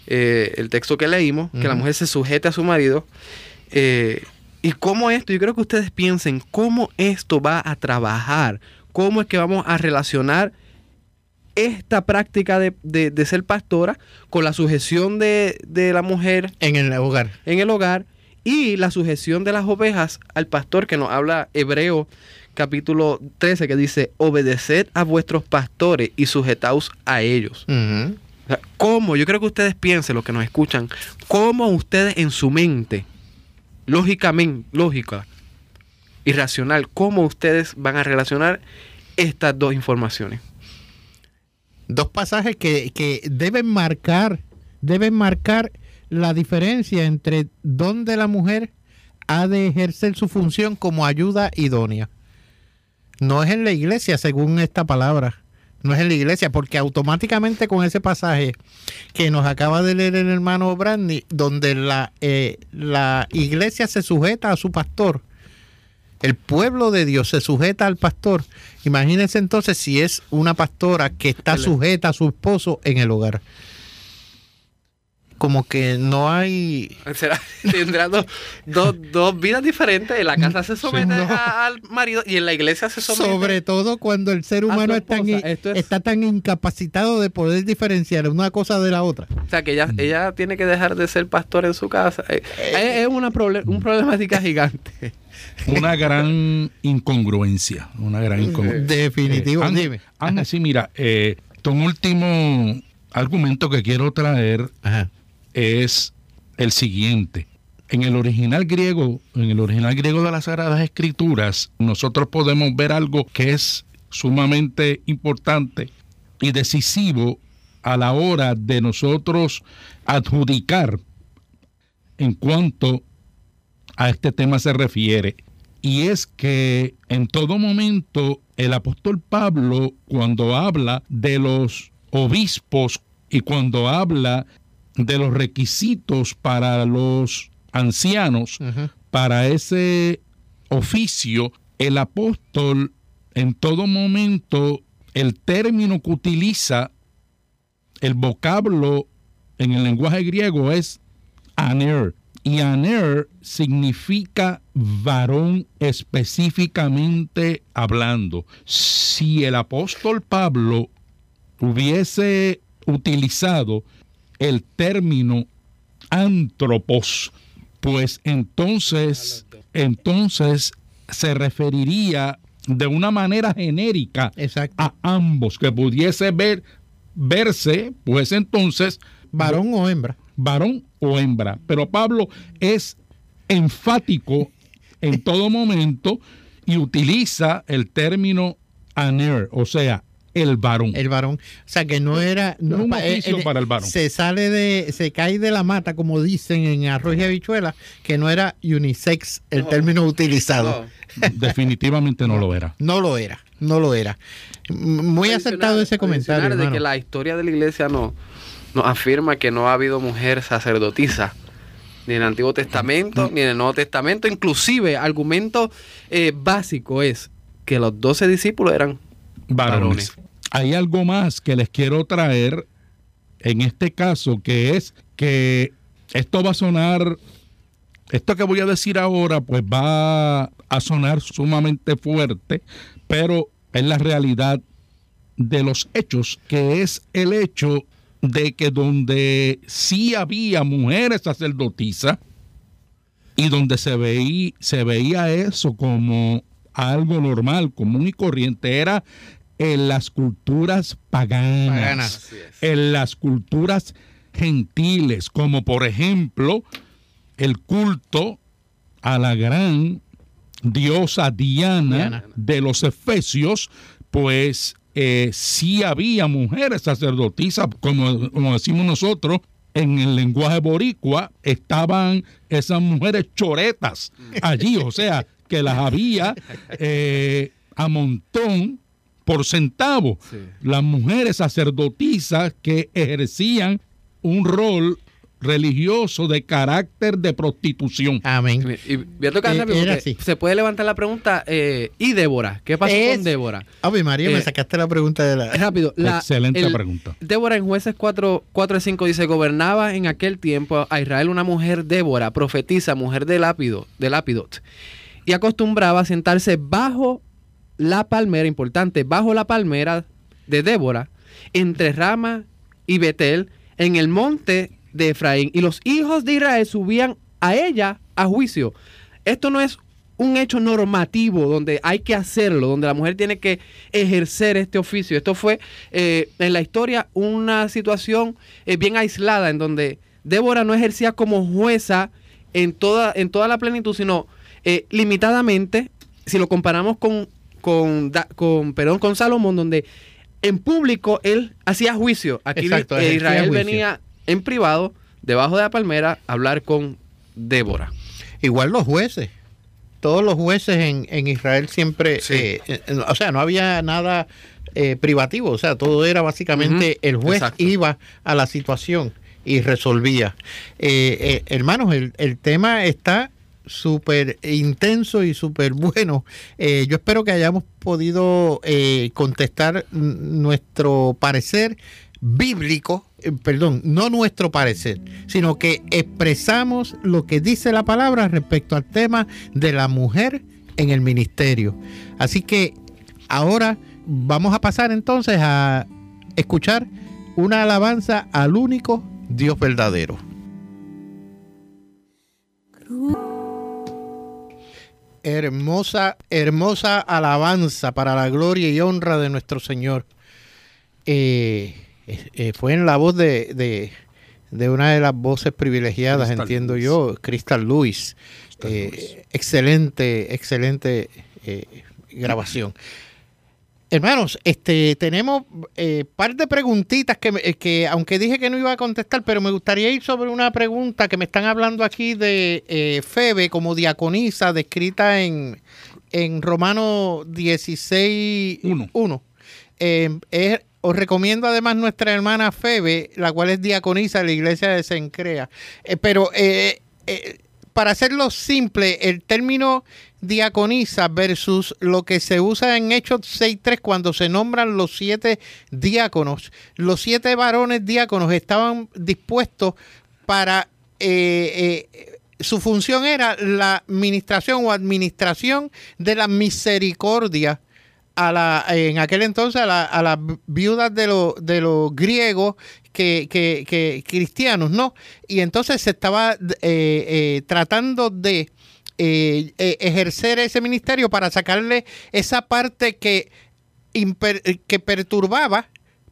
eh, el texto que leímos, que la mujer se sujete a su marido. eh, y cómo esto, yo creo que ustedes piensen cómo esto va a trabajar, cómo es que vamos a relacionar esta práctica de, de- de ser pastora con la sujeción de, de la mujer En el hogar. en el hogar y la sujeción de las ovejas al pastor que nos habla Hebreo capítulo 13 que dice obedeced a vuestros pastores y sujetaos a ellos. Ujú. O sea, ¿Cómo? Yo creo que ustedes piensen, los que nos escuchan, cómo ustedes en su mente, lógicamente, lógica y racional, cómo ustedes van a relacionar estas dos informaciones. Dos pasajes que, que deben marcar, deben marcar la diferencia entre dónde la mujer ha de ejercer su función como ayuda idónea. No es en la iglesia, según esta palabra. No es en la iglesia, porque automáticamente con ese pasaje que nos acaba de leer el hermano Brandy, donde la, eh, la iglesia se sujeta a su pastor, el pueblo de Dios se sujeta al pastor. Imagínense entonces si es una pastora que está sujeta a su esposo en el hogar. Como que no hay... Será, tendrá dos, dos, dos vidas diferentes. En la casa se somete no. a- al marido y en la iglesia se somete. Sobre todo cuando el ser humano es tan. Esto es- está tan incapacitado de poder diferenciar una cosa de la otra. O sea, que ella, ella tiene que dejar de ser pastor en su casa. Eh, es es una proble- un problemática gigante. Una gran incongruencia, una gran incongruencia. Definitivo, Eh, dime. Sí, mira, eh, un último argumento que quiero traer Ajá. Es el siguiente. En el original griego, en el original griego de las Sagradas Escrituras, nosotros podemos ver algo que es sumamente importante y decisivo a la hora de nosotros adjudicar en cuanto a este tema se refiere. Y es que en todo momento el apóstol Pablo, cuando habla de los obispos y cuando habla de los requisitos para los ancianos, para ese oficio, el apóstol en todo momento, el término que utiliza, el vocablo en el lenguaje griego es aner. Y aner significa varón específicamente hablando. Si el apóstol Pablo hubiese utilizado el término antropos, pues entonces, entonces se referiría de una manera genérica Exacto. a ambos, que pudiese ver, verse, pues entonces, Varón o hembra. varón o hembra. Pero Pablo es enfático en todo momento y utiliza el término aner, o sea, el varón. El varón. O sea, que no era... No, un oficio eh, eh, para el varón. Se sale de... Se cae de la mata, como dicen en arroz y habichuela, que no era unisex el No. término utilizado. No. Definitivamente no lo era. No lo era, no lo era. Muy Mencionar- acertado ese comentario, de hermano. que la historia de la iglesia no nos afirma que no ha habido mujer sacerdotisa ni en el Antiguo Testamento ni en el Nuevo Testamento. Inclusive, argumento eh, básico es que los doce discípulos eran varones. Hay algo más que les quiero traer en este caso, que es que esto va a sonar, esto que voy a decir ahora, pues va a sonar sumamente fuerte, pero es la realidad de los hechos, que es el hecho de que donde sí había mujeres sacerdotisas y donde se veía, se veía eso como algo normal, común y corriente, era en las culturas paganas, en las culturas gentiles, como por ejemplo el culto a la gran diosa Diana, Diana. de los Efesios, pues eh, sí había mujeres sacerdotisas, como, como decimos nosotros, en el lenguaje boricua estaban esas mujeres choretas allí, o sea, que las había eh, a montón por centavo. Sí. Las mujeres sacerdotisas que ejercían un rol religioso de carácter de prostitución. Amén. Y tocar Eh, se puede levantar la pregunta. eh, ¿Y Débora? ¿Qué pasó Es- con Débora? Ave María, me Eh, sacaste la pregunta de la... Rápido. la- Excelente el- pregunta. Débora en jueces 4, 4 y 5 dice, gobernaba en aquel tiempo a Israel una mujer Débora, profetisa, mujer de Lápido, de Lapidot, y acostumbraba a sentarse bajo la palmera, importante, bajo la palmera de Débora, entre Rama y Betel, en el monte de Efraín, y los hijos de Israel subían a ella a juicio. Esto no es un hecho normativo donde hay que hacerlo, donde la mujer tiene que ejercer este oficio. Esto fue eh, en la historia una situación eh, bien aislada en donde Débora no ejercía como jueza en toda, en toda la plenitud, sino eh, limitadamente, si lo comparamos con, con, con, perdón, con Salomón, donde en público él hacía juicio. Aquí Exacto, eh, Israel juicio. venía en privado, debajo de la palmera, a hablar con Débora. Igual los jueces. Todos los jueces en, en Israel siempre, Sí. eh, eh, o sea, no había nada eh, privativo, o sea, todo era básicamente el juez exacto. iba a la situación y resolvía. Eh, eh, hermanos, el, el tema está súper intenso y súper bueno. Eh, yo espero que hayamos podido eh, contestar nuestro parecer bíblico, eh, perdón, no nuestro parecer, sino que expresamos lo que dice la palabra respecto al tema de la mujer en el ministerio. Así que ahora vamos a pasar entonces a escuchar una alabanza al único Dios verdadero. Hermosa, hermosa alabanza para la gloria y honra de nuestro Señor. Eh, eh, fue en la voz de, de, una de las voces privilegiadas, entiendo yo, Crystal Lewis. Eh, excelente, excelente grabación. Hermanos, este, tenemos eh, par de preguntitas que, eh, que, aunque dije que no iba a contestar, pero me gustaría ir sobre una pregunta que me están hablando aquí de eh, Febe como diaconisa, descrita en, en Romano 16, 1. os recomiendo además nuestra hermana Febe, la cual es diaconisa de la iglesia de Sencrea. pero para hacerlo simple, el término diaconisa versus lo que se usa en Hechos 6.3 cuando se nombran los siete diáconos. Los siete varones diáconos estaban dispuestos para... Eh, eh, su función era la administración o administración de la misericordia a la, en aquel entonces a, las viudas de, de los griegos que, que, cristianos, ¿no? Y entonces se estaba eh, tratando de eh, eh, ejercer ese ministerio para sacarle esa parte que, que perturbaba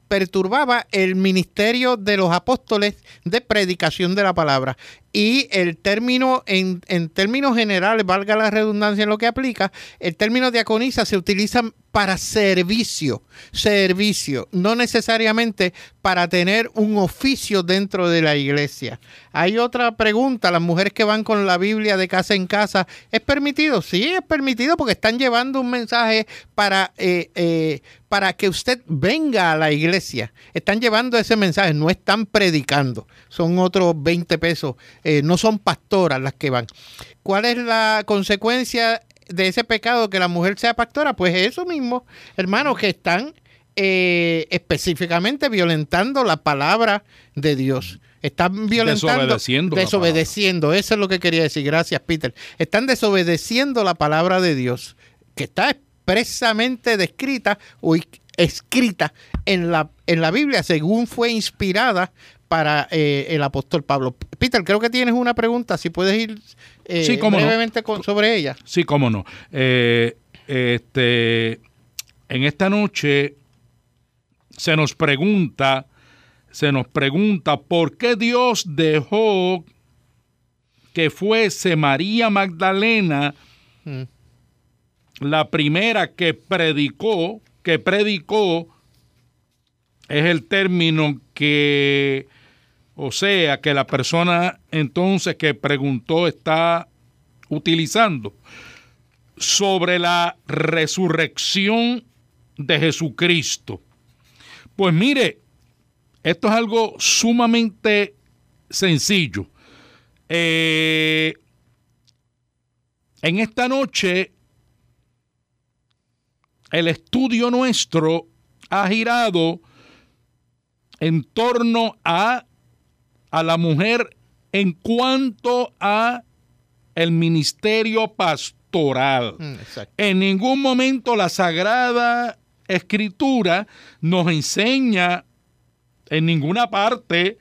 perturbaba el ministerio de los apóstoles de predicación de la palabra. Y el término, en, en, términos generales, valga la redundancia en lo que aplica, el término diaconisa se utiliza para servicio, servicio, no necesariamente para tener un oficio dentro de la iglesia. Hay otra pregunta, las mujeres que van con la Biblia de casa en casa, ¿es permitido? Sí, es permitido porque están llevando un mensaje para, eh, eh, para que usted venga a la iglesia. Están llevando ese mensaje, no están predicando, son otros 20 pesos, eh, no son pastoras las que van. ¿Cuál es la consecuencia de ese pecado que la mujer sea pastora, pues eso mismo, hermanos, que están eh, específicamente violentando la palabra de Dios. Están violentando, desobedeciendo, desobedeciendo. Eso es lo que quería decir. Gracias, Peter. Están desobedeciendo la palabra de Dios, que está expresamente descrita o escrita en la, en la Biblia, según fue inspirada para eh, el apóstol Pablo. Peter, creo que tienes una pregunta, si puedes ir eh, brevemente sobre ella. Sí, cómo no. Eh, este, en esta noche se nos pregunta, se nos pregunta por qué Dios dejó que fuese María Magdalena mm. la primera que predicó, que predicó es el término que o sea que la persona entonces que preguntó está utilizando sobre la resurrección de Jesucristo. Pues mire, esto es algo sumamente sencillo. Eh, en esta noche, el estudio nuestro ha girado en torno a a la mujer en cuanto a el ministerio pastoral. Mm, en ningún momento la Sagrada Escritura nos enseña en ninguna parte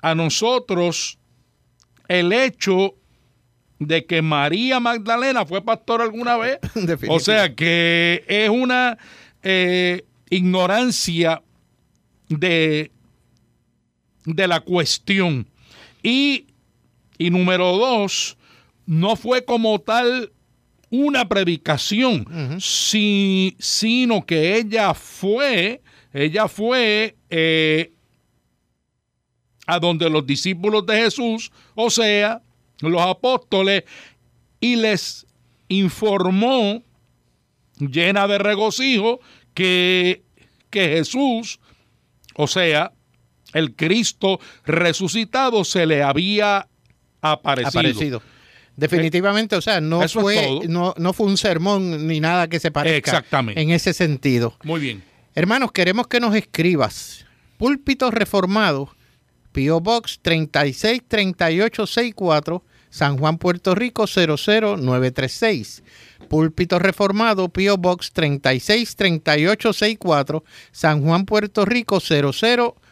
a nosotros el hecho de que María Magdalena fue pastora alguna vez. o sea que es una eh, ignorancia de de la cuestión. Y, y número dos, no fue como tal una predicación, sino que ella fue, ella fue eh, a donde los discípulos de Jesús, o sea, los apóstoles, y les informó, llena de regocijo, que, que Jesús, o sea, el Cristo resucitado se le había aparecido. Definitivamente, o sea, no fue, no, no, fue un sermón ni nada que se parezca. Exactamente. En ese sentido. Muy bien. Hermanos, queremos que nos escribas Púlpito Reformado, P.O. Box 363864, San Juan, Puerto Rico 00936. Púlpito Reformado, P.O. Box 363864, San Juan, Puerto Rico 00936.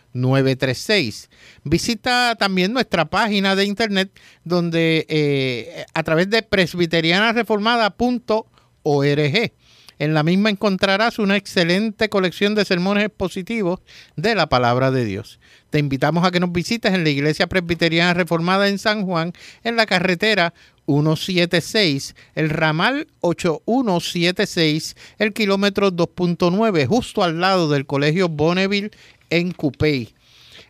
Visita también nuestra página de internet donde eh, a través de presbiterianareformada.org. En la misma encontrarás una excelente colección de sermones expositivos de la palabra de Dios. Te invitamos a que nos visites en la Iglesia Presbiteriana Reformada en San Juan, en la carretera 176, el ramal 8176, el kilómetro 2.9, justo al lado del Colegio Bonneville en Cupey.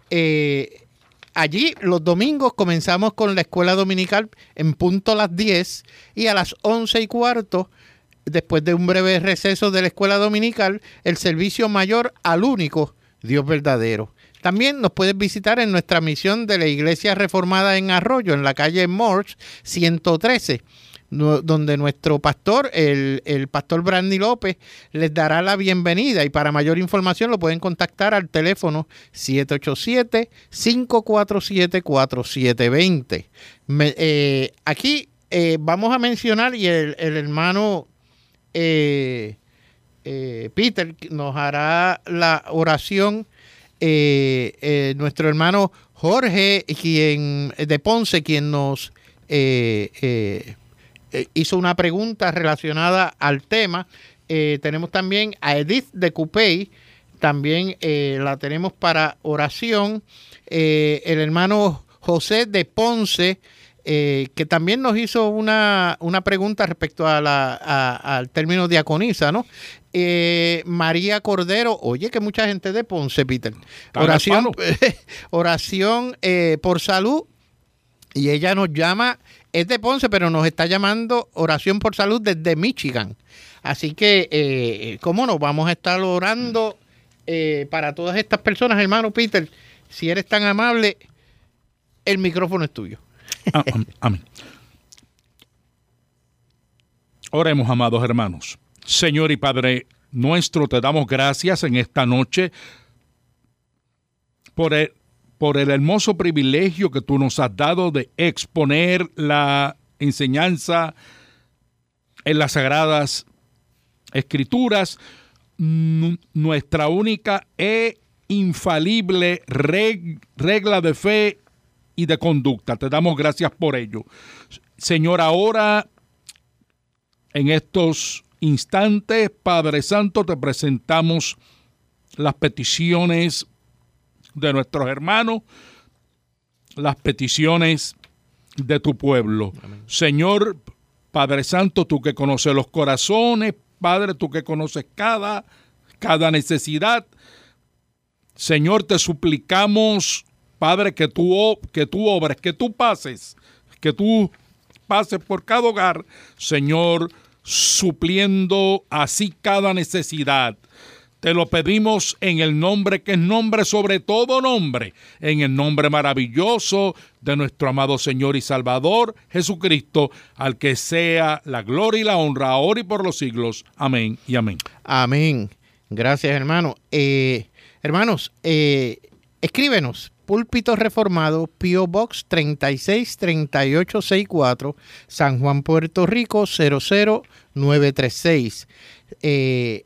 Eh, allí los domingos comenzamos con la escuela dominical en punto a las 10 y a las 11 y cuarto después de un breve receso de la escuela dominical, el servicio mayor al único Dios verdadero. También nos puedes visitar en nuestra misión de la Iglesia Reformada en Arroyo, en la calle Morse 113, donde nuestro pastor, el, el pastor Brandy López, les dará la bienvenida y para mayor información lo pueden contactar al teléfono 787-547-4720. Eh, aquí eh, vamos a mencionar y el, el hermano eh, eh, Peter nos hará la oración. Eh, nuestro hermano Jorge, quien de Ponce, quien nos hizo una pregunta relacionada al tema. tenemos también a Edith de Cupey, también la tenemos para oración. el hermano José de Ponce, eh, que también nos hizo una, pregunta respecto a la, al término diaconisa, ¿no? Eh, María Cordero, oye que mucha gente de Ponce, Peter. Oración, oración eh, por salud y ella nos llama, es de Ponce, pero nos está llamando oración por salud desde Michigan. Así que, ¿cómo no? Vamos a estar orando para todas estas personas, hermano Peter. Si eres tan amable, el micrófono es tuyo. Ah, amén. Oremos, amados hermanos. Señor y Padre nuestro, te damos gracias en esta noche por el, por el hermoso privilegio que tú nos has dado de exponer la enseñanza en las sagradas escrituras, nuestra única e infalible regla de fe y de conducta. Te damos gracias por ello. Señor, ahora, en estos instantes, Padre Santo, te presentamos las peticiones de nuestros hermanos, las peticiones de tu pueblo. Señor, Padre Santo, tú que conoces los corazones, Padre, tú que conoces cada, cada necesidad. Señor, te suplicamos Padre, que tú, que tú obres, que tú pases, que tú pases por cada hogar, Señor, supliendo así cada necesidad. Te lo pedimos en el nombre que es nombre sobre todo nombre, en el nombre maravilloso de nuestro amado Señor y Salvador Jesucristo, al que sea la gloria y la honra ahora y por los siglos. Amén y amén. Amén. Gracias, hermano. Eh, hermanos, eh, escríbenos Púlpito Reformado, Pio Box 363864, San Juan, Puerto Rico 00936. Eh,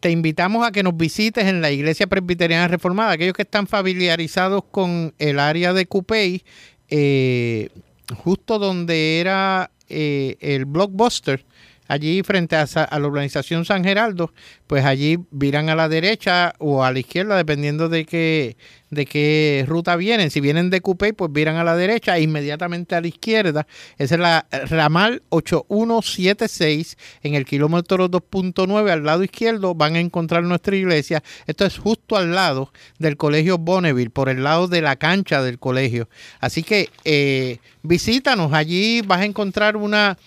te invitamos a que nos visites en la Iglesia Presbiteriana Reformada. Aquellos que están familiarizados con el área de Cupey, eh, justo donde era eh, el Blockbuster, allí frente a, la urbanización San Geraldo, pues allí viran a la derecha o a la izquierda, dependiendo de qué, de qué ruta vienen. Si vienen de Cupey, pues viran a la derecha e inmediatamente a la izquierda. Esa es la ramal 8176 en el kilómetro 2.9 al lado izquierdo van a encontrar nuestra iglesia. Esto es justo al lado del colegio Bonneville, por el lado de la cancha del colegio. Así que eh, visítanos, allí vas a encontrar una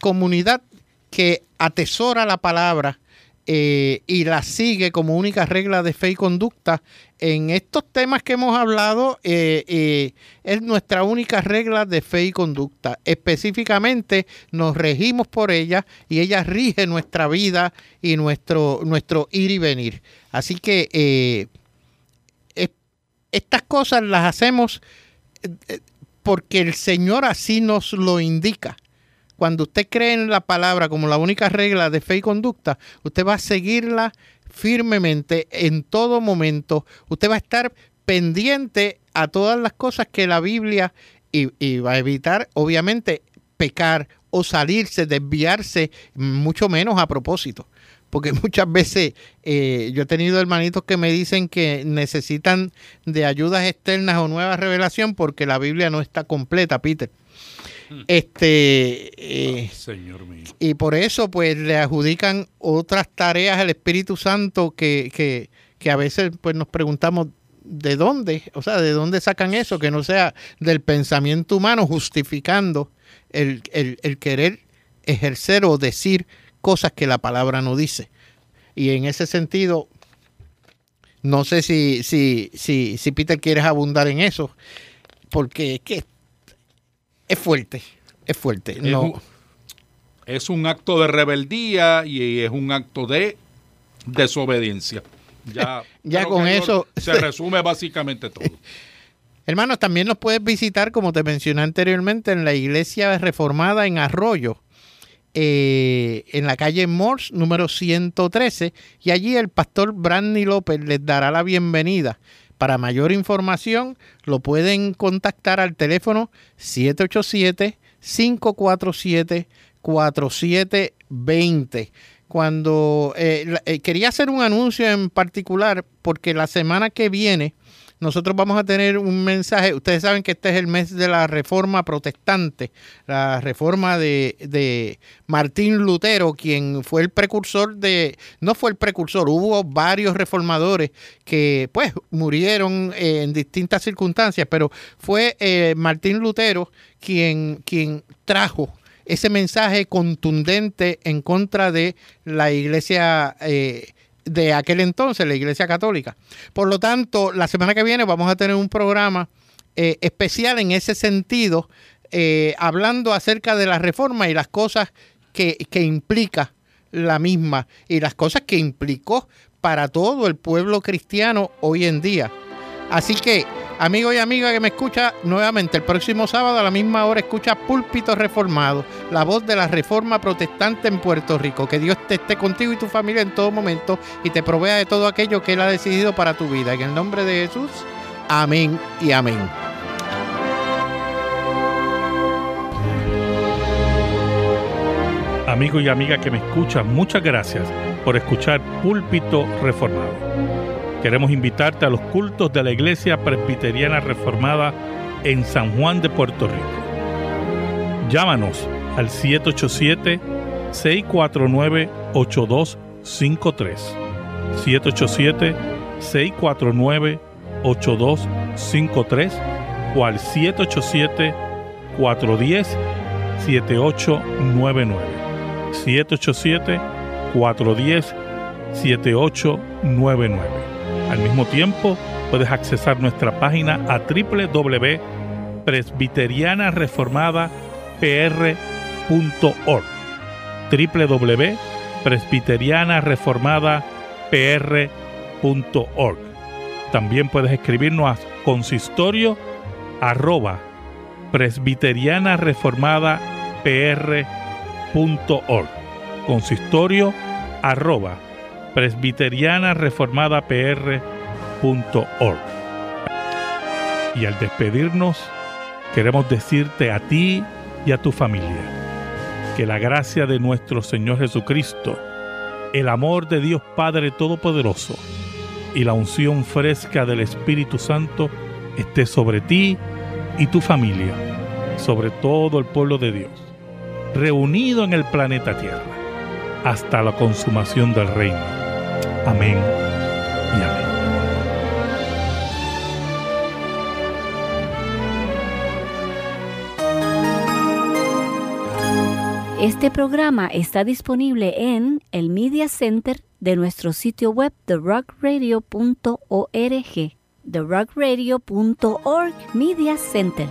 comunidad que atesora la palabra eh, y la sigue como única regla de fe y conducta. En estos temas que hemos hablado, eh, eh, es nuestra única regla de fe y conducta. Específicamente nos regimos por ella y ella rige nuestra vida y nuestro, nuestro ir y venir. Así que estas cosas las hacemos porque el Señor así nos lo indica. Cuando usted cree en la palabra como la única regla de fe y conducta, usted va a seguirla firmemente en todo momento. Usted va a estar pendiente a todas las cosas que la Biblia y, va a evitar, obviamente, pecar o salirse, desviarse, mucho menos a propósito porque muchas veces eh, yo he tenido hermanitos que me dicen que necesitan de ayudas externas o nueva revelación porque la Biblia no está completa, Peter. Hmm. Este eh, Señor mío. y por eso pues le adjudican otras tareas al Espíritu Santo que, que, que a veces pues nos preguntamos de dónde, o sea, de dónde sacan eso, que no sea del pensamiento humano justificando el, el querer ejercer o decir cosas que la palabra no dice. Y en ese sentido, no sé si, si, si, si Peter quieres abundar en eso, porque es que es fuerte, es fuerte. Es, no. un, es un acto de rebeldía y es un acto de desobediencia. Ya, ya con eso se resume básicamente todo. Hermanos, también nos puedes visitar, como te mencioné anteriormente, en la iglesia reformada en Arroyo, eh, en la calle Morse, número 113, y allí el pastor Brandy López les dará la bienvenida. Para mayor información, lo pueden contactar al teléfono 787-547-4720. Cuando eh, eh, quería hacer un anuncio en particular, porque la semana que viene nosotros vamos a tener un mensaje. Ustedes saben que este es el mes de la reforma protestante, la reforma de, Martín Lutero, quien fue el precursor de, no fue el precursor, hubo varios reformadores que pues murieron en distintas circunstancias, pero fue eh, Martín Lutero quien, quien trajo ese mensaje contundente en contra de la iglesia eh, de aquel entonces, la Iglesia Católica. Por lo tanto, la semana que viene vamos a tener un programa eh, especial en ese sentido, eh, hablando acerca de la reforma y las cosas que, que implica la misma y las cosas que implicó para todo el pueblo cristiano hoy en día. Así que Amigo y amiga que me escucha nuevamente el próximo sábado a la misma hora escucha Púlpito Reformado, la voz de la reforma protestante en Puerto Rico. Que Dios te esté contigo y tu familia en todo momento y te provea de todo aquello que Él ha decidido para tu vida. En el nombre de Jesús, amén y amén. Amigo y amiga que me escucha, muchas gracias por escuchar Púlpito Reformado. Queremos invitarte a los cultos de la Iglesia Presbiteriana Reformada en San Juan de Puerto Rico. Llámanos al 787-649-8253. 787-649-8253 o al 787-410-7899. 787-410-7899. Al mismo tiempo, puedes accesar nuestra página a www.presbiterianareformadapr.org www.presbiterianareformadapr.org También puedes escribirnos a consistorio arroba presbiterianareformadapr.org consistorio arroba presbiterianareformadapr.org. Y al despedirnos, queremos decirte a ti y a tu familia que la gracia de nuestro Señor Jesucristo, el amor de Dios Padre Todopoderoso y la unción fresca del Espíritu Santo esté sobre ti y tu familia, sobre todo el pueblo de Dios, reunido en el planeta Tierra, hasta la consumación del reino Amén y amén. Este programa está disponible en el Media Center de nuestro sitio web therockradio.org. therockradio.org Media Center.